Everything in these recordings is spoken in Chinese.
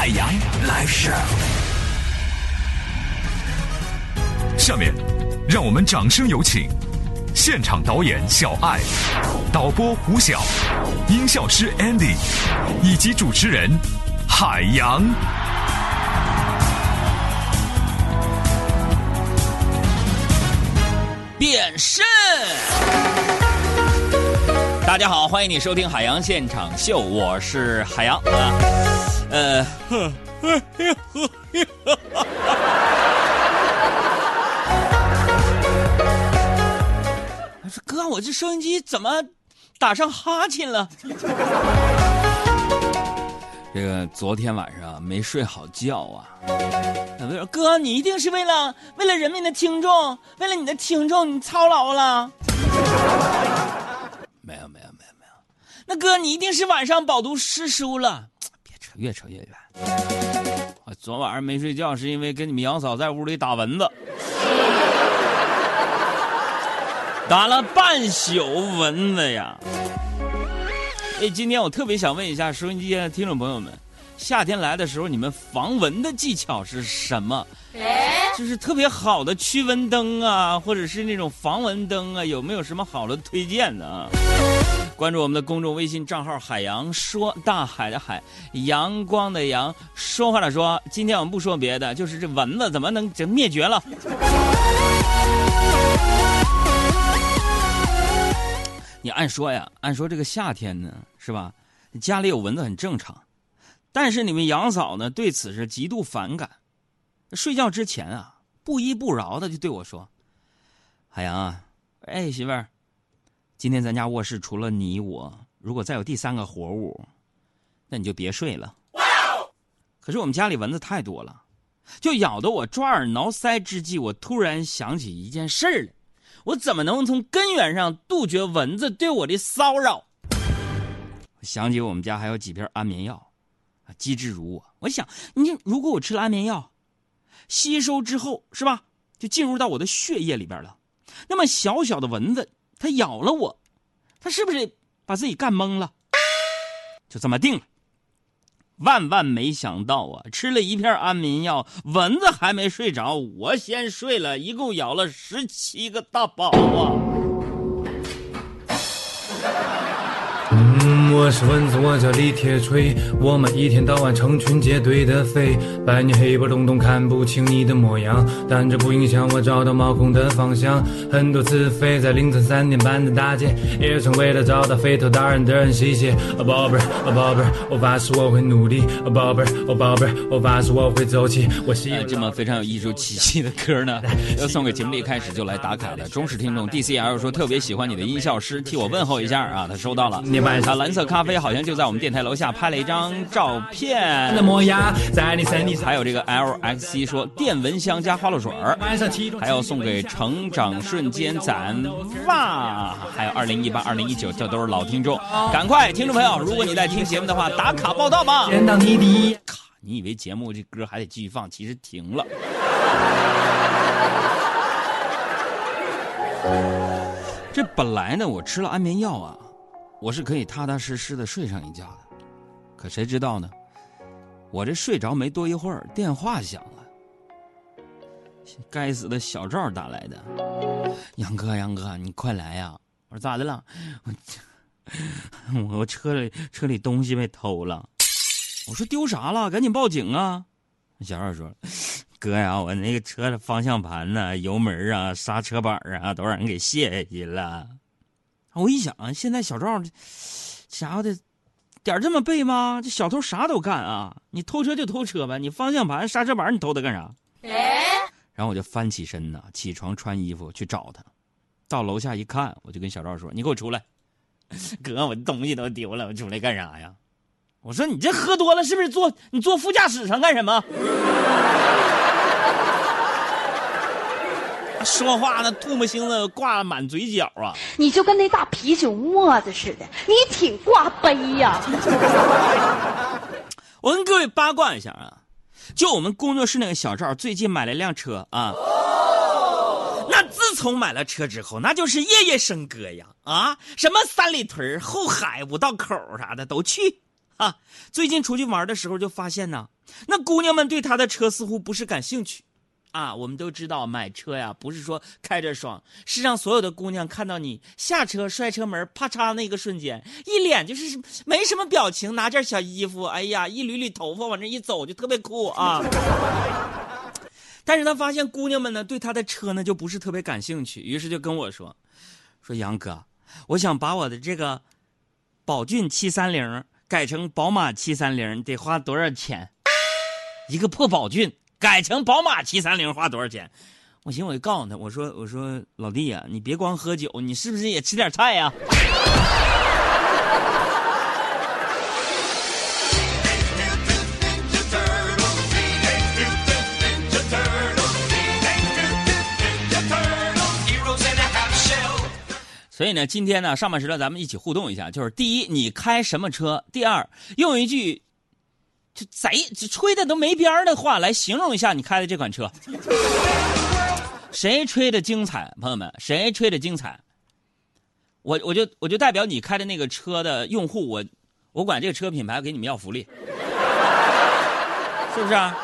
海洋 live show。下面，让我们掌声有请现场导演小爱、导播胡晓、音效师 Andy 以及主持人海洋。变身！大家好，欢迎你收听海洋现场秀，我是海洋啊。呃，说哥，我这收音机怎么打上哈欠了？这个昨天晚上没睡好觉啊。哥，你一定是为了为了人民的听众，为了你的听众，你操劳了。没有没有没有没有，那哥你一定是晚上饱读诗书了。越扯越远。我昨晚上没睡觉，是因为跟你们杨嫂在屋里打蚊子，打了半宿蚊子呀。哎，今天我特别想问一下收音机前的听众朋友们，夏天来的时候，你们防蚊的技巧是什么？就是特别好的驱蚊灯啊，或者是那种防蚊灯啊，有没有什么好的推荐的啊？关注我们的公众微信账号“海洋说”，大海的海，阳光的阳，说话的说。今天我们不说别的，就是这蚊子怎么能整灭绝了？你按说呀，按说这个夏天呢，是吧？家里有蚊子很正常，但是你们杨嫂呢，对此是极度反感。睡觉之前啊，不依不饶的就对我说：“海洋啊，哎，媳妇儿，今天咱家卧室除了你我，如果再有第三个活物，那你就别睡了。”可是我们家里蚊子太多了，就咬得我抓耳挠腮之际，我突然想起一件事儿来。我怎么能从根源上杜绝蚊子对我的骚扰？想起我们家还有几片安眠药，啊，机智如我。我想，你如果我吃了安眠药，吸收之后是吧，就进入到我的血液里边了。那么小小的蚊子，它咬了我，它是不是把自己干懵了？就这么定了。万万没想到啊！吃了一片安眠药，蚊子还没睡着，我先睡了，一共咬了十七个大包啊！我是蚊子，我叫李铁锤。我们一天到晚成群结队的飞，白天黑不隆咚看不清你的模样，但这不影响我找到毛孔的方向。很多次飞在凌晨三点半的大街，也曾为了找到飞头大人的人吸血。宝贝儿，宝贝儿，我发誓我会努力。宝贝儿，啊宝贝儿，我发誓我会走起。我希这么非常有艺术气息的歌呢，要送给节目里一开始就来打卡的忠实听众 DCL 说特别喜欢你的音效师，替我问候一下啊，他收到了。你晚他蓝色咖啡好像就在我们电台楼下拍了一张照片。的模样，在你身体还有这个 LXC 说电蚊香加花露水儿，还要送给成长瞬间攒哇，还有二零一八、二零一九，这都是老听众，赶快，听众朋友，如果你在听节目的话，打卡报道吧。见到你的卡，你以为节目这歌还得继续放，其实停了。这本来呢，我吃了安眠药啊，我是可以踏踏实实的睡上一觉的。可谁知道呢？我这睡着没多一会儿，电话响了。该死的小赵打来的，杨哥，杨哥，你快来呀！我说咋的了？我 我车里车里东西被偷了。我说丢啥了？赶紧报警啊！小赵说：“哥呀，我那个车的方向盘呐、油门啊、刹车板啊，都让人给卸下去了。”我一想，现在小赵这家伙的点儿这么背吗？这小偷啥都干啊！你偷车就偷车呗，你方向盘、刹车板你偷它干啥？然后我就翻起身呐，起床穿衣服去找他。到楼下一看，我就跟小赵说：“你给我出来，哥，我东西都丢了，我出来干啥呀？”我说你这喝多了是不是坐你坐副驾驶上干什么？说话那唾沫星子挂满嘴角啊！你就跟那大啤酒沫子似的，你挺挂杯呀、我跟各位八卦一下啊，就我们工作室那个小赵最近买了辆车啊。那自从买了车之后，那就是夜夜笙歌呀啊！什么三里屯、后海、五道口啥的都去啊。最近出去玩的时候就发现呢，那姑娘们对他的车似乎不是感兴趣。啊，我们都知道买车呀，不是说开着爽，是让所有的姑娘看到你下车摔车门，啪嚓那个瞬间，一脸就是没什么表情，拿件小衣服，哎呀，一捋捋头发往这一走就特别酷啊。但是他发现姑娘们呢对他的车呢就不是特别感兴趣，于是就跟我说：“说杨哥，我想把我的这个宝骏七三零改成宝马七三零，得花多少钱？一个破宝骏。”改成宝马七三零花多少钱？我寻思我就告诉他，我说我说老弟呀、你别光喝酒，你是不是也吃点菜呀、所以呢，今天呢上半时段咱们一起互动一下，就是第一，你开什么车？第二，用一句就贼就吹的都没边儿的话来形容一下你开的这款车。谁吹的精彩，朋友们？谁吹的精彩？我我就我就代表你开的那个车的用户，我我管这个车品牌给你们要福利，是不是啊？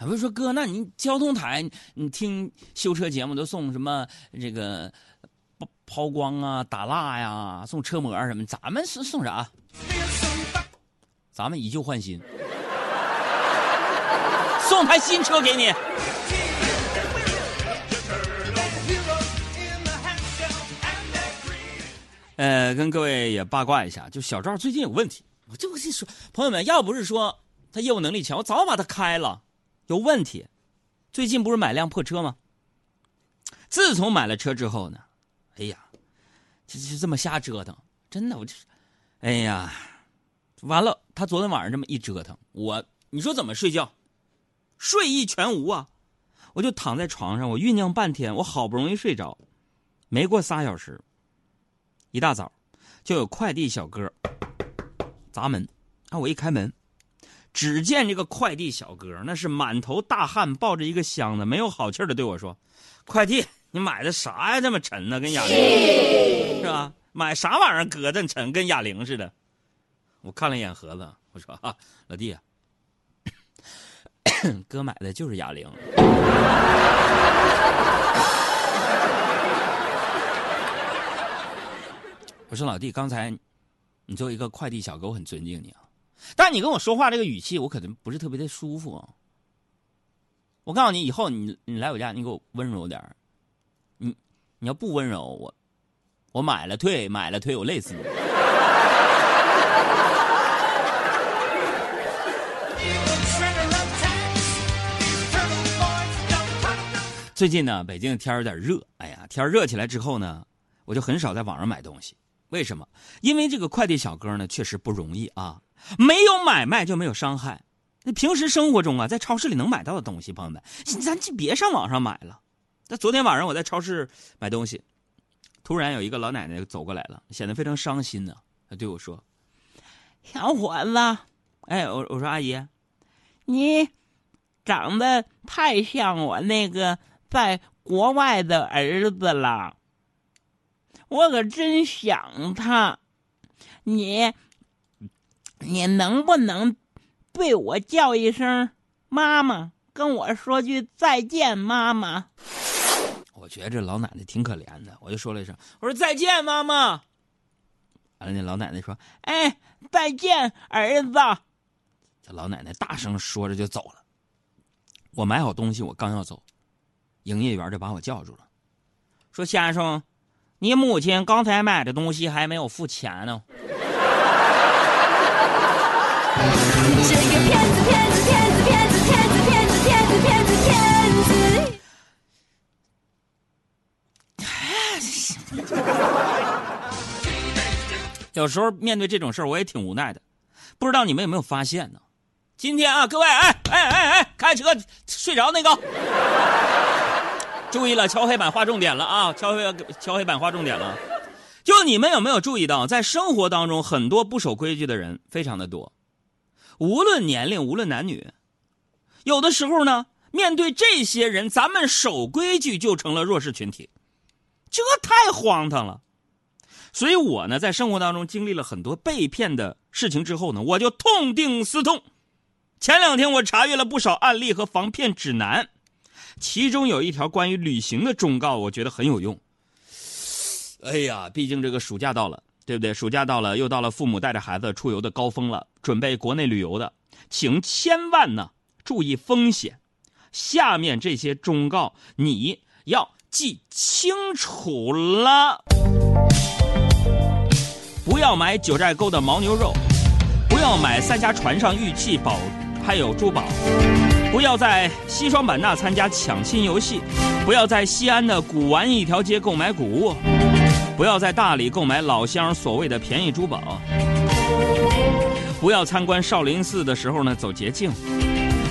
不是说哥，那你交通台你听修车节目都送什么这个抛光啊、打蜡呀、送车模什么，咱们是送啥？咱们以旧换新，送台新车给你。呃，跟各位也八卦一下，就小赵最近有问题，我就跟你说，朋友们，要不是说他业务能力强，我早把他开了。有问题，最近不是买辆破车吗？自从买了车之后呢，哎呀，就就这么瞎折腾，真的，我就，哎呀，完了，他昨天晚上这么一折腾，我你说怎么睡觉？睡意全无啊！我就躺在床上，我酝酿半天，我好不容易睡着，没过仨小时，一大早就有快递小哥砸门，啊，我一开门。只见这个快递小哥那是满头大汗，抱着一个箱子，没有好气的对我说：“快递，你买的啥呀？这么沉呢？跟哑铃是吧？买啥玩意儿？搁这沉，跟哑铃似的。”我看了一眼盒子，我说：“啊，老弟啊，哥买的就是哑铃。”我说：“老弟，刚才你作为一个快递小哥，我很尊敬你啊。”但你跟我说话这个语气，我可能不是特别的舒服、啊。我告诉你，以后你你来我家，你给我温柔点儿。你要不温柔，我我买了退，买了退，我累死你。最近呢，北京的天有点热，哎呀，天热起来之后呢，我就很少在网上买东西。为什么？因为这个快递小哥呢，确实不容易啊。没有买卖就没有伤害。那平时生活中啊，在超市里能买到的东西，朋友们，咱就别上网上买了。那昨天晚上我在超市买东西，突然有一个老奶奶走过来了，显得非常伤心呢。她对我说：“小伙子，哎，我我说阿姨，你长得太像我那个在国外的儿子了，我可真想他。你。”你能不能对我叫一声妈妈，跟我说句再见，妈妈？我觉得这老奶奶挺可怜的，我就说了一声：“我说再见，妈妈。”完了，那老奶奶说：“哎，再见，儿子。”这老奶奶大声说着就走了。我买好东西，我刚要走，营业员就把我叫住了，说：“先生，你母亲刚才买的东西还没有付钱呢。”这个骗子，骗子，骗子，骗子，骗子，骗子，骗子，骗子，骗子。有时候面对这种事儿，我也挺无奈的。不知道你们有没有发现呢？今天啊，各位，哎哎哎哎，开车睡着那个，注意了，敲黑板划重点了啊！敲黑敲黑板划重点了。就你们有没有注意到，在生活当中，很多不守规矩的人非常的多，无论年龄，无论男女。有的时候呢，面对这些人，咱们守规矩就成了弱势群体，这太荒唐了。所以我呢，在生活当中经历了很多被骗的事情之后呢，我就痛定思痛。前两天我查阅了不少案例和防骗指南，其中有一条关于旅行的忠告，我觉得很有用。哎呀，毕竟这个暑假到了，对不对？暑假到了，又到了父母带着孩子出游的高峰了。准备国内旅游的，请千万呢注意风险。下面这些忠告你要记清楚了。不要买九寨沟的牦牛肉，不要买三峡船上玉器宝，还有珠宝。不要在西双版纳参加抢亲游戏，不要在西安的古玩一条街购买古物，不要在大理购买老乡所谓的便宜珠宝。不要参观少林寺的时候呢走捷径，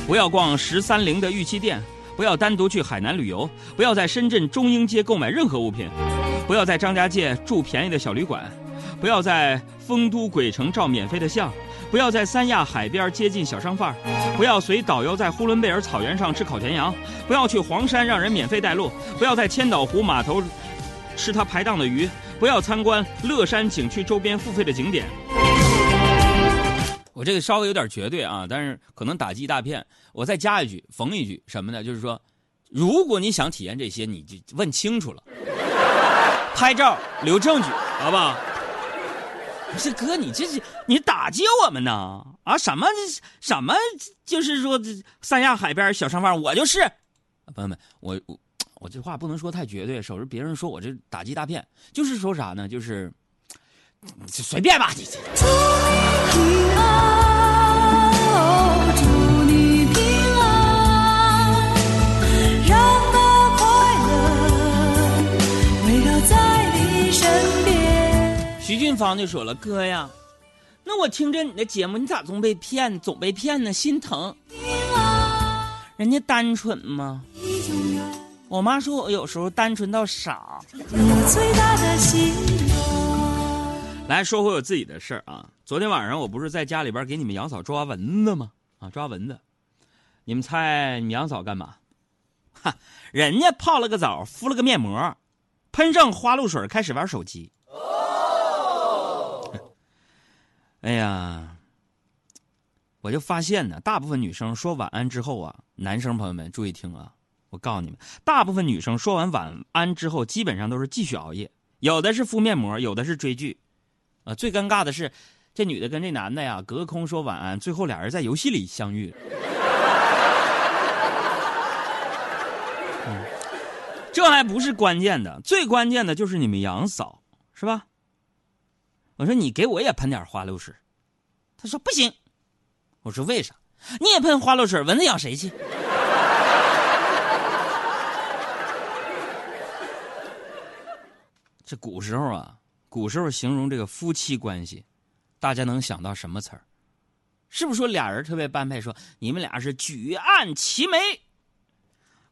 不要逛十三陵的玉器店，不要单独去海南旅游，不要在深圳中英街购买任何物品，不要在张家界住便宜的小旅馆，不要在丰都鬼城照免费的相，不要在三亚海边接近小商贩不要随导游在呼伦贝尔草原上吃烤全羊，不要去黄山让人免费带路，不要在千岛湖码头吃他排档的鱼，不要参观乐山景区周边付费的景点。我这个稍微有点绝对啊，但是可能打击一大片。我再加一句，缝一句什么呢？就是说，如果你想体验这些，你就问清楚了，拍照留证据，好不好？不是哥，你这是你打击我们呢？啊，什么什么？就是说，三亚海边小商贩，我就是。朋友们，我我我这话不能说太绝对，省着别人说我这打击大片。就是说啥呢？就是随便吧，你俊芳就说了：“哥呀，那我听着你的节目，你咋总被骗，总被骗呢？心疼。人家单纯吗？我妈说我有时候单纯到傻。最大的心。来说回我自己的事儿啊，昨天晚上我不是在家里边给你们杨嫂抓蚊子吗？啊，抓蚊子，你们猜你们杨嫂干嘛？哈，人家泡了个澡，敷了个面膜，喷上花露水，开始玩手机。哎呀，我就发现呢，大部分女生说晚安之后啊，男生朋友们注意听啊，我告诉你们，大部分女生说完晚安之后，基本上都是继续熬夜，有的是敷面膜，有的是追剧。啊，最尴尬的是，这女的跟这男的呀隔空说晚安，最后俩人在游戏里相遇。这还不是关键的，最关键的就是你们杨嫂，是吧？我说你给我也喷点花露水，他说不行。我说为啥？你也喷花露水，蚊子咬谁去？这古时候啊。古时候形容这个夫妻关系，大家能想到什么词儿？是不是说俩人特别般配？说你们俩是举案齐眉，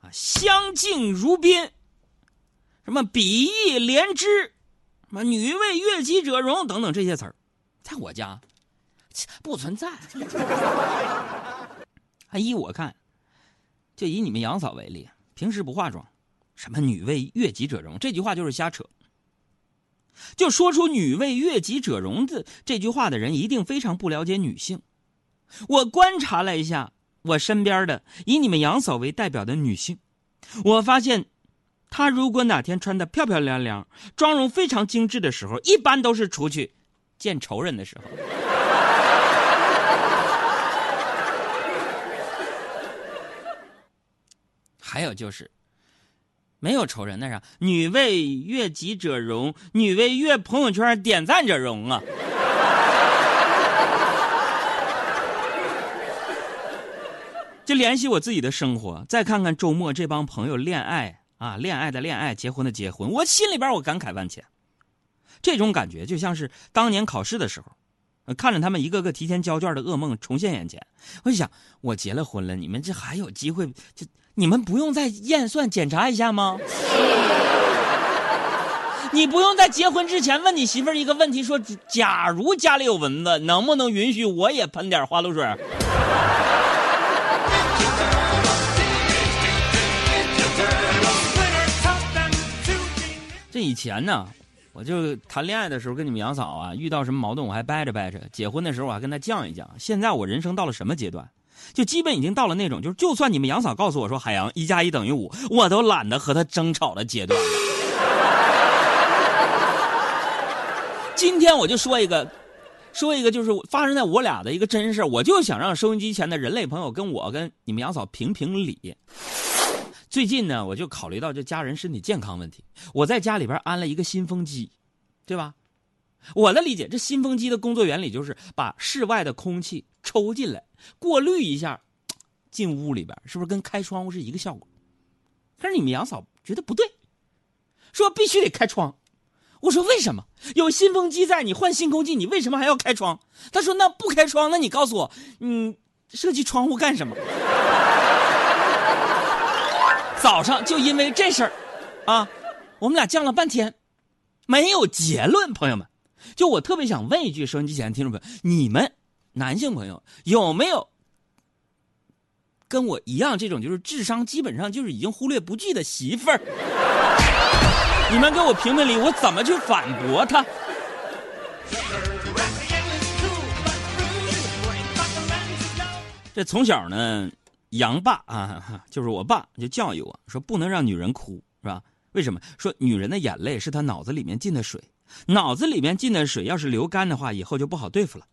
啊，相敬如宾，什么比翼连枝，什么女为悦己者容等等这些词儿，在我家不存在。啊依我看，就以你们杨嫂为例，平时不化妆，什么女为悦己者容这句话就是瞎扯。就说出“女为悦己者容”的这句话的人，一定非常不了解女性。我观察了一下我身边的以你们杨嫂为代表的女性，我发现，她如果哪天穿的漂漂亮亮、妆容非常精致的时候，一般都是出去见仇人的时候。还有就是。没有仇人那啥，女为悦己者容，女为悦朋友圈点赞者容啊！就联系我自己的生活，再看看周末这帮朋友恋爱啊，恋爱的恋爱，结婚的结婚，我心里边我感慨万千。这种感觉就像是当年考试的时候，看着他们一个个提前交卷的噩梦重现眼前。我就想，我结了婚了，你们这还有机会？就你们不用再验算检查一下吗？你不用在结婚之前问你媳妇儿一个问题，说假如家里有蚊子，能不能允许我也喷点花露水？以前呢，我就谈恋爱的时候跟你们杨嫂啊，遇到什么矛盾我还掰着掰着；结婚的时候我还跟她犟一犟。现在我人生到了什么阶段？就基本已经到了那种，就是就算你们杨嫂告诉我说海洋一加一等于五，我都懒得和她争吵的阶段。今天我就说一个，说一个就是发生在我俩的一个真事我就想让收音机前的人类朋友跟我跟你们杨嫂评评理。最近呢，我就考虑到这家人身体健康问题，我在家里边安了一个新风机，对吧？我的理解，这新风机的工作原理就是把室外的空气抽进来，过滤一下，进屋里边，是不是跟开窗户是一个效果？可是你们杨嫂觉得不对，说必须得开窗。我说为什么？有新风机在，你换新空气，你为什么还要开窗？他说那不开窗，那你告诉我，你设计窗户干什么？早上就因为这事儿，啊，我们俩犟了半天，没有结论。朋友们，就我特别想问一句，收音机前的听众朋友，你们男性朋友有没有跟我一样这种就是智商基本上就是已经忽略不计的媳妇儿？你们给我评评理，我怎么去反驳他？这从小呢，杨爸啊，就是我爸就教育我说，不能让女人哭，是吧？为什么？说女人的眼泪是她脑子里面进的水，脑子里面进的水要是流干的话，以后就不好对付了。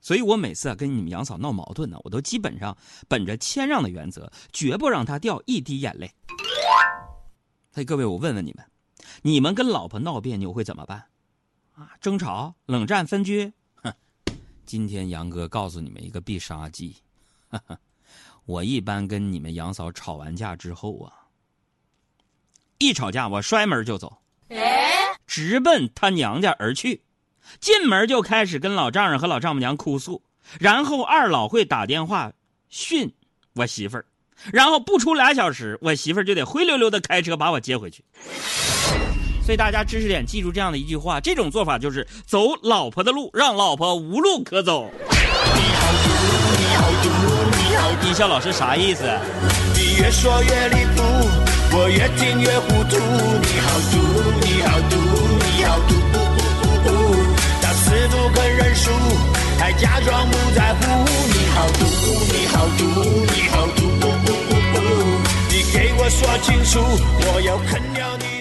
所以我每次啊跟你们杨嫂闹矛盾呢，我都基本上本着谦让的原则，绝不让她掉一滴眼泪。所以各位，我问问你们，你们跟老婆闹别扭会怎么办？啊，争吵、冷战、分居？哼，今天杨哥告诉你们一个必杀技。哈哈，我一般跟你们杨嫂吵完架之后啊，一吵架我摔门就走，直奔他娘家而去。进门就开始跟老丈人和老丈母娘哭诉，然后二老会打电话训我媳妇儿。然后不出俩小时，我媳妇儿就得灰溜溜的开车把我接回去。所以大家知识点记住这样的一句话：这种做法就是走老婆的路，让老婆无路可走。艺校老师啥意思？你越说越离谱，我越听越糊涂。你好毒，你好毒，你好毒，不不不不。他死不肯认输，还假装不在乎。你好毒，你好毒，你好毒，不不不不。你给我说清楚，我要啃掉你。